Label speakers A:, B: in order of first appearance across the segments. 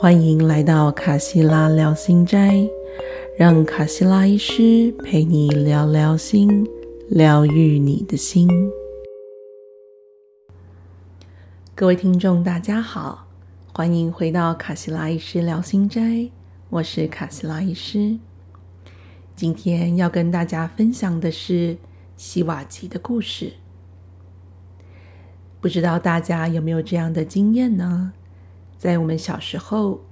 A: 欢迎来到卡西拉聊心斋，让卡西拉医师陪你聊聊心，疗愈你的心。各位听众，大家好，欢迎回到卡西拉医师聊心斋，我是卡西拉医师。今天要跟大家分享的是希瓦吉的故事。不知道大家有没有这样的经验呢？在我们小时候，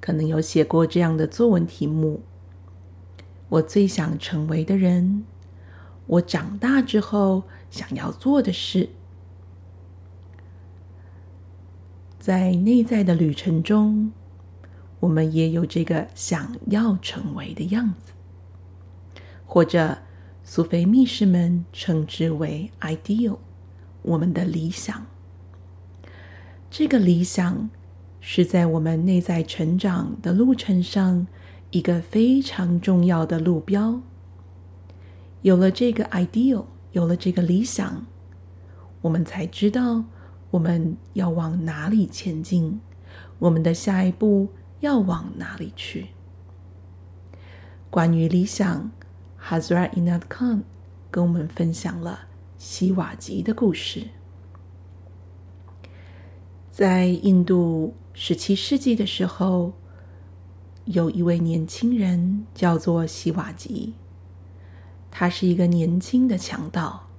A: 可能有写过这样的作文题目：“我最想成为的人，我长大之后想要做的事。”在内在的旅程中，我们也有这个想要成为的样子，或者苏菲密士们称之为 “ideal”，我们的理想。这个理想。是在我们内在成长的路程上一个非常重要的路标。有了这个 ideal，有了这个理想，我们才知道我们要往哪里前进，我们的下一步要往哪里去。关于理想，Hazra Inad Khan 跟我们分享了希瓦吉的故事，在印度。十七世纪的时候，有一位年轻人叫做希瓦吉。他是一个年轻的强盗。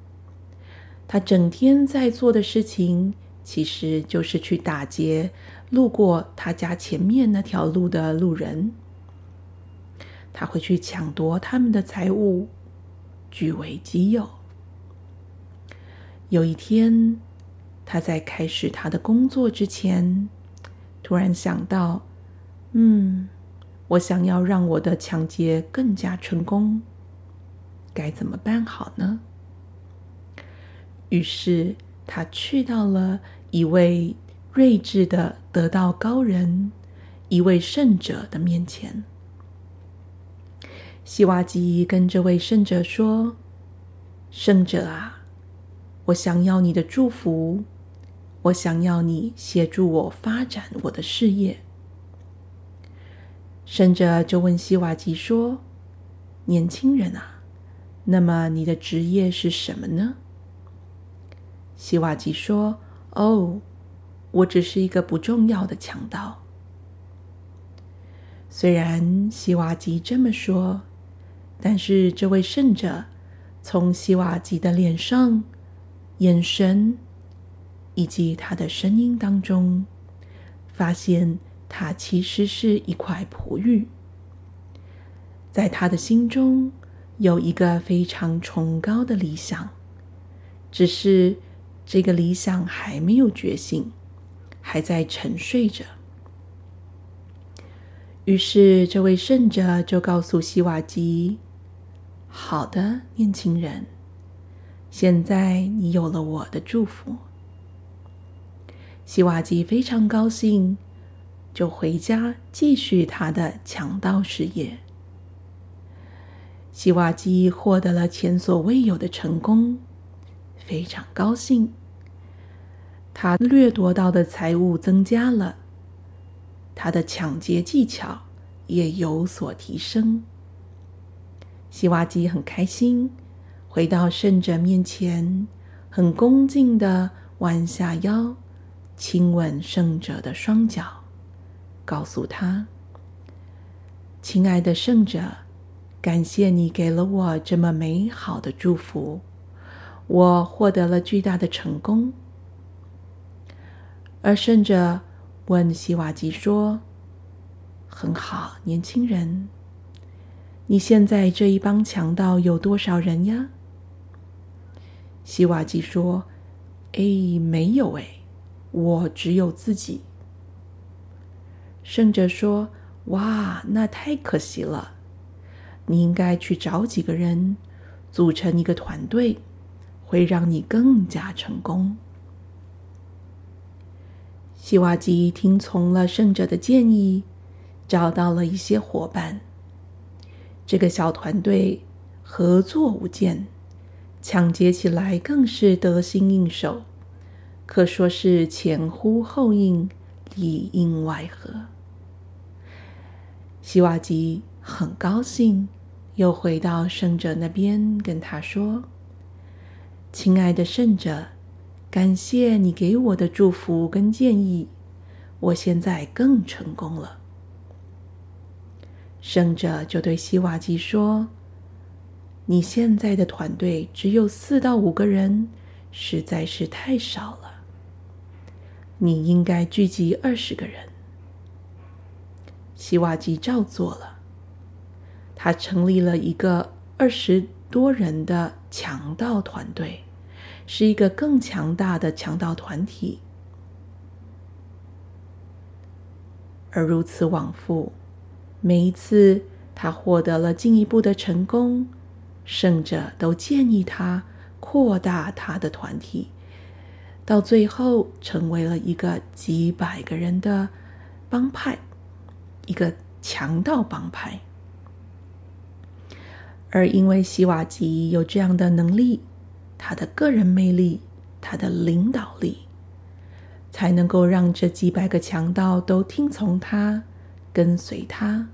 A: 他整天在做的事情，其实就是去打劫路过他家前面那条路的路人。他会去抢夺他们的财物，据为己有。有一天，他在开始他的工作之前。突然想到，嗯，我想要让我的抢劫更加成功，该怎么办好呢？于是他去到了一位睿智的得道高人，一位圣者的面前。希瓦吉跟这位圣者说：“圣者啊，我想要你的祝福。”我想要你协助我发展我的事业。圣者就问希瓦吉说：“年轻人啊，那么你的职业是什么呢？”希瓦吉说：“哦，我只是一个不重要的强盗。”虽然希瓦吉这么说，但是这位圣者从希瓦吉的脸上、眼神。以及他的声音当中，发现他其实是一块璞玉。在他的心中有一个非常崇高的理想，只是这个理想还没有觉醒，还在沉睡着。于是，这位圣者就告诉希瓦吉：“好的，年轻人，现在你有了我的祝福。”希瓦基非常高兴，就回家继续他的强盗事业。希瓦基获得了前所未有的成功，非常高兴。他掠夺到的财物增加了，他的抢劫技巧也有所提升。希瓦基很开心，回到圣者面前，很恭敬的弯下腰。亲吻圣者的双脚，告诉他：“亲爱的圣者，感谢你给了我这么美好的祝福，我获得了巨大的成功。”而圣者问希瓦吉说：“很好，年轻人，你现在这一帮强盗有多少人呀？”希瓦吉说：“哎，没有哎。”我只有自己。圣者说：“哇，那太可惜了！你应该去找几个人，组成一个团队，会让你更加成功。”希瓦吉听从了圣者的建议，找到了一些伙伴。这个小团队合作无间，抢劫起来更是得心应手。可说是前呼后应，里应外合。希瓦吉很高兴，又回到圣者那边，跟他说：“亲爱的圣者，感谢你给我的祝福跟建议，我现在更成功了。”圣者就对希瓦吉说：“你现在的团队只有四到五个人，实在是太少了。你应该聚集二十个人。”希瓦吉照做了，他成立了一个二十多人的强盗团队，是一个更强大的强盗团体。而如此往复，每一次他获得了进一步的成功，胜者都建议他扩大他的团体，到最后成为了一个几百个人的帮派。一个强盗帮派，而因为希瓦吉有这样的能力，他的个人魅力，他的领导力，才能够让这几百个强盗都听从他，跟随他，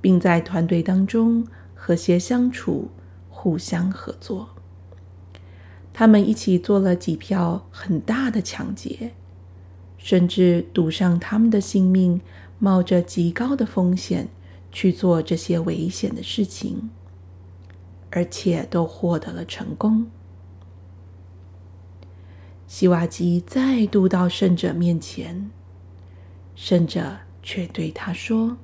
A: 并在团队当中和谐相处，互相合作。他们一起做了几票很大的抢劫，甚至赌上他们的性命。冒着极高的风险去做这些危险的事情，而且都获得了成功。希瓦基再度到圣者面前，圣者却对他说：“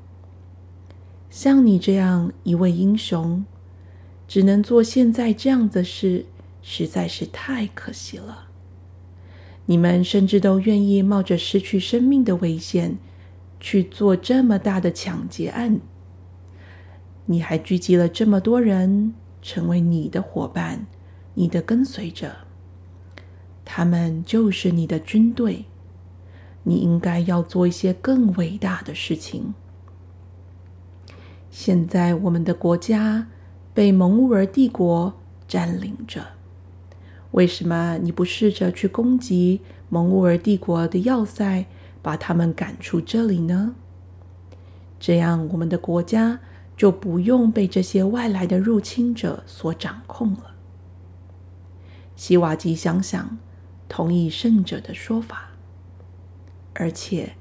A: 像你这样一位英雄，只能做现在这样的事，实在是太可惜了。你们甚至都愿意冒着失去生命的危险。”去做这么大的抢劫案，你还聚集了这么多人，成为你的伙伴、你的跟随者，他们就是你的军队。你应该要做一些更伟大的事情。现在我们的国家被蒙乌尔帝国占领着，为什么你不试着去攻击蒙乌尔帝国的要塞？把他们赶出这里呢？这样，我们的国家就不用被这些外来的入侵者所掌控了。希瓦吉想想，同意圣者的说法，而且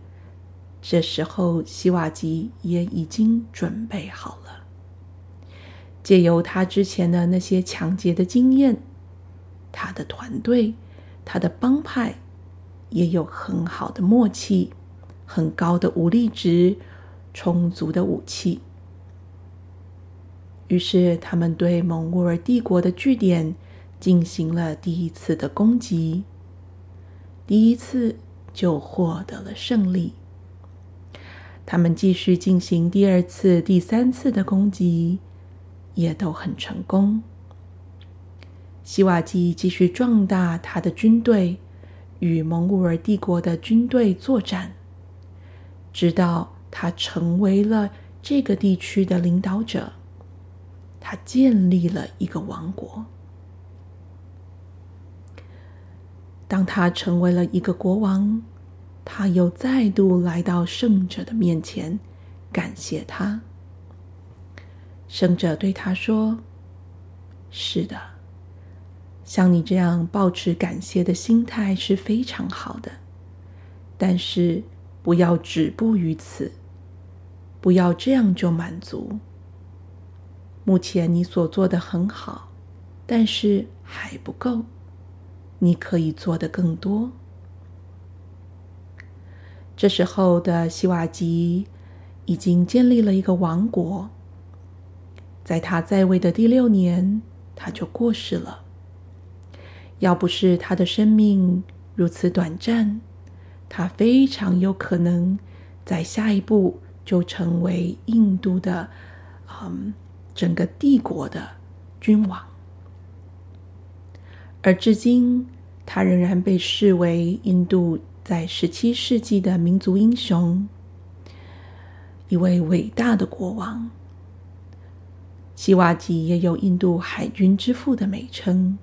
A: 这时候希瓦吉也已经准备好了。借由他之前的那些抢劫的经验，他的团队，他的帮派。也有很好的默契，很高的武力值，充足的武器。于是，他们对蒙古尔帝国的据点进行了第一次的攻击，第一次就获得了胜利。他们继续进行第二次、第三次的攻击，也都很成功。希瓦基继续壮大他的军队。与蒙古尔帝国的军队作战，直到他成为了这个地区的领导者。他建立了一个王国。当他成为了一个国王，他又再度来到圣者的面前，感谢他。圣者对他说：“是的。”像你这样保持感谢的心态是非常好的，但是不要止步于此，不要这样就满足。目前你所做的很好，但是还不够，你可以做的更多。这时候的希瓦吉已经建立了一个王国，在他在位的第六年，他就过世了。要不是他的生命如此短暂，他非常有可能在下一步就成为印度的，嗯，整个帝国的君王。而至今，他仍然被视为印度在十七世纪的民族英雄，一位伟大的国王。希瓦吉也有印度海军之父的美称。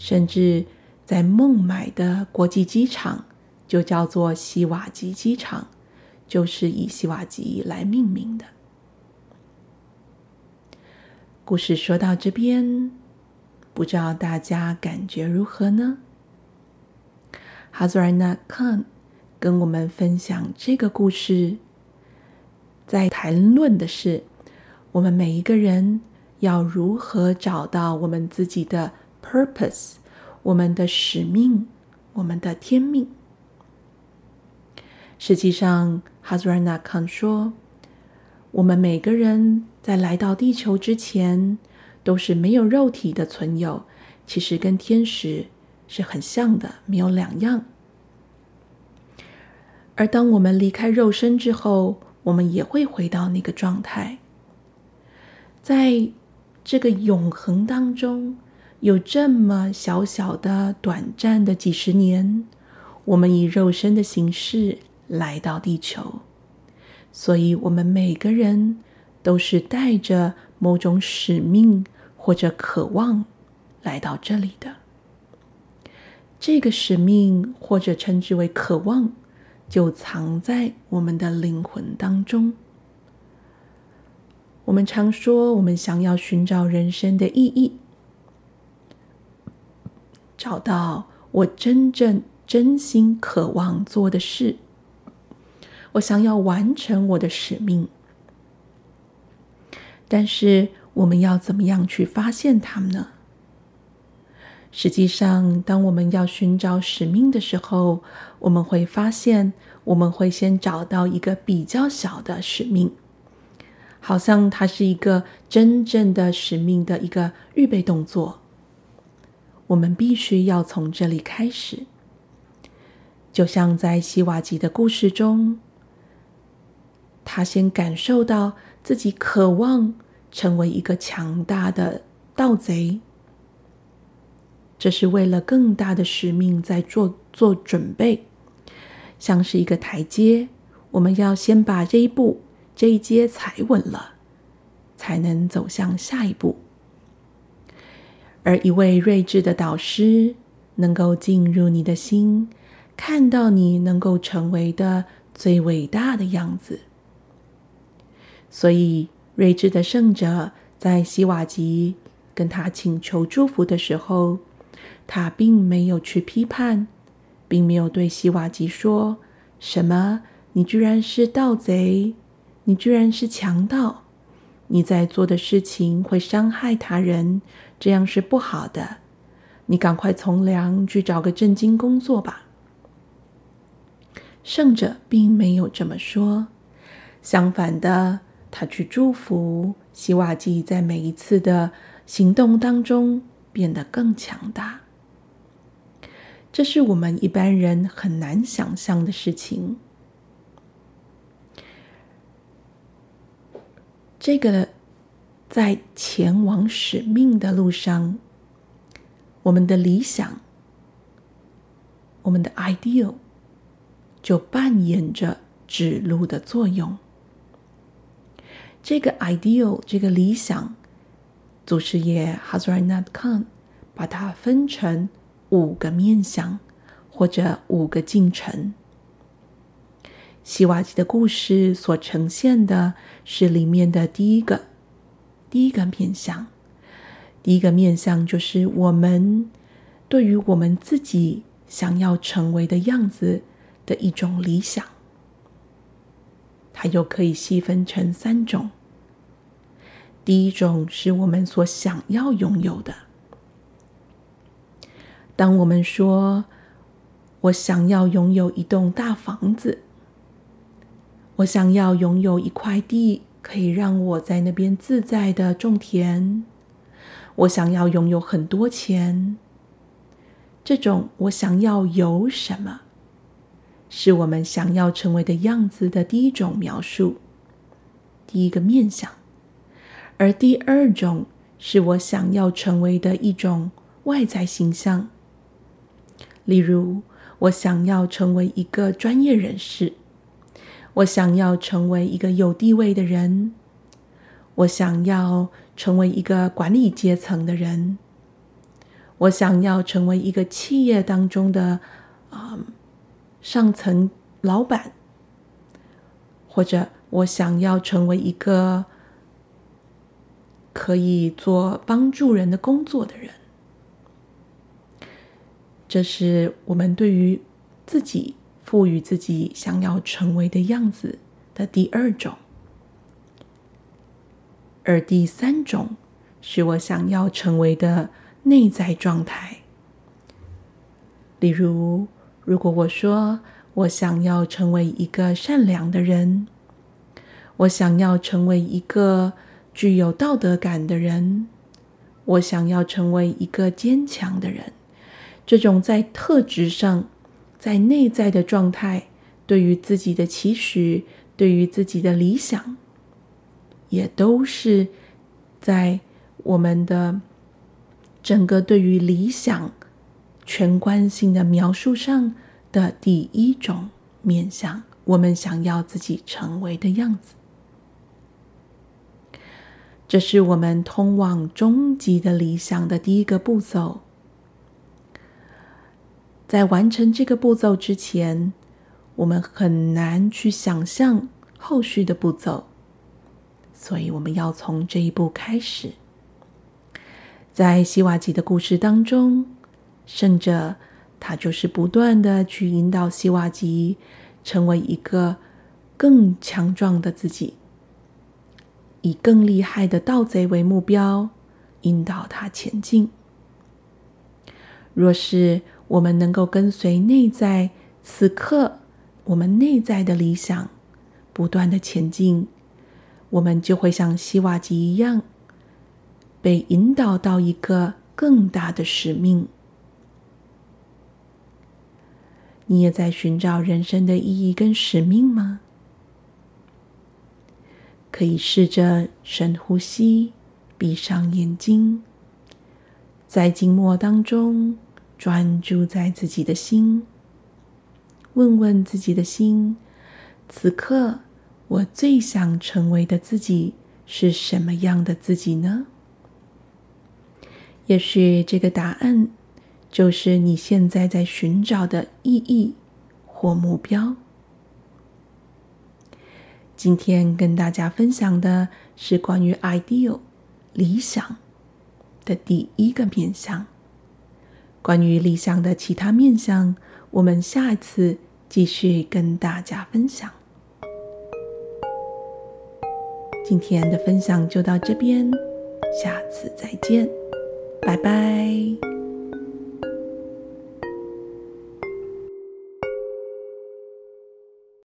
A: 甚至在孟买的国际机场就叫做西瓦吉机场，就是以希瓦吉来命名的。故事说到这边，不知道大家感觉如何呢？哈兹尔纳康跟我们分享这个故事，在谈论的是我们每一个人要如何找到我们自己的 purpose，我们的使命，我们的天命。实际上，哈兹尔纳康说，我们每个人在来到地球之前，都是没有肉体的存有，其实跟天使。是很像的，没有两样。而当我们离开肉身之后，我们也会回到那个状态。在这个永恒当中，有这么小小的、短暂的几十年，我们以肉身的形式来到地球，所以我们每个人都是带着某种使命或者渴望来到这里的。这个使命，或者称之为渴望，就藏在我们的灵魂当中。我们常说，我们想要寻找人生的意义，找到我真正真心渴望做的事，我想要完成我的使命。但是，我们要怎么样去发现它们呢？实际上，当我们要寻找使命的时候，我们会发现，我们会先找到一个比较小的使命，好像它是一个真正的使命的一个预备动作。我们必须要从这里开始，就像在希瓦吉的故事中，他先感受到自己渴望成为一个强大的盗贼。这是为了更大的使命在做做准备，像是一个台阶，我们要先把这一步这一阶踩稳了，才能走向下一步。而一位睿智的导师能够进入你的心，看到你能够成为的最伟大的样子。所以，睿智的圣者在希瓦吉跟他请求祝福的时候。他并没有去批判，并没有对希瓦吉说什么：“你居然是盗贼，你居然是强盗，你在做的事情会伤害他人，这样是不好的。你赶快从良，去找个正经工作吧。”圣者并没有这么说，相反的，他去祝福希瓦吉在每一次的行动当中变得更强大。这是我们一般人很难想象的事情。这个在前往使命的路上，我们的理想，我们的 ideal，就扮演着指路的作用。这个 ideal，这个理想，祖师爷 Hazrat Khan 把它分成。五个面向，或者五个进程。希瓦吉的故事所呈现的是里面的第一个，第一个面相。第一个面相就是我们对于我们自己想要成为的样子的一种理想。它又可以细分成三种。第一种是我们所想要拥有的。当我们说“我想要拥有一栋大房子”，我想要拥有一块地，可以让我在那边自在的种田；我想要拥有很多钱，这种我想要有什么，是我们想要成为的样子的第一种描述，第一个面相；而第二种是我想要成为的一种外在形象。例如，我想要成为一个专业人士，我想要成为一个有地位的人，我想要成为一个管理阶层的人，我想要成为一个企业当中的啊上层老板，或者我想要成为一个可以做帮助人的工作的人。这是我们对于自己赋予自己想要成为的样子的第二种，而第三种是我想要成为的内在状态。例如，如果我说我想要成为一个善良的人，我想要成为一个具有道德感的人，我想要成为一个坚强的人。这种在特质上、在内在的状态，对于自己的期许、对于自己的理想，也都是在我们的整个对于理想全观性的描述上的第一种面向。我们想要自己成为的样子，这是我们通往终极的理想的第一个步骤。在完成这个步骤之前，我们很难去想象后续的步骤，所以我们要从这一步开始。在希瓦吉的故事当中，圣者他就是不断的去引导希瓦吉成为一个更强壮的自己，以更厉害的盗贼为目标，引导他前进。若是我们能够跟随内在此刻我们内在的理想，不断的前进，我们就会像希瓦吉一样，被引导到一个更大的使命。你也在寻找人生的意义跟使命吗？可以试着深呼吸，闭上眼睛，在静默当中。专注在自己的心，问问自己的心：此刻我最想成为的自己是什么样的自己呢？也许这个答案就是你现在在寻找的意义或目标。今天跟大家分享的是关于 ideal 理想的第一个面向。关于理想的其他面相，我们下一次继续跟大家分享。今天的分享就到这边，下次再见，拜拜。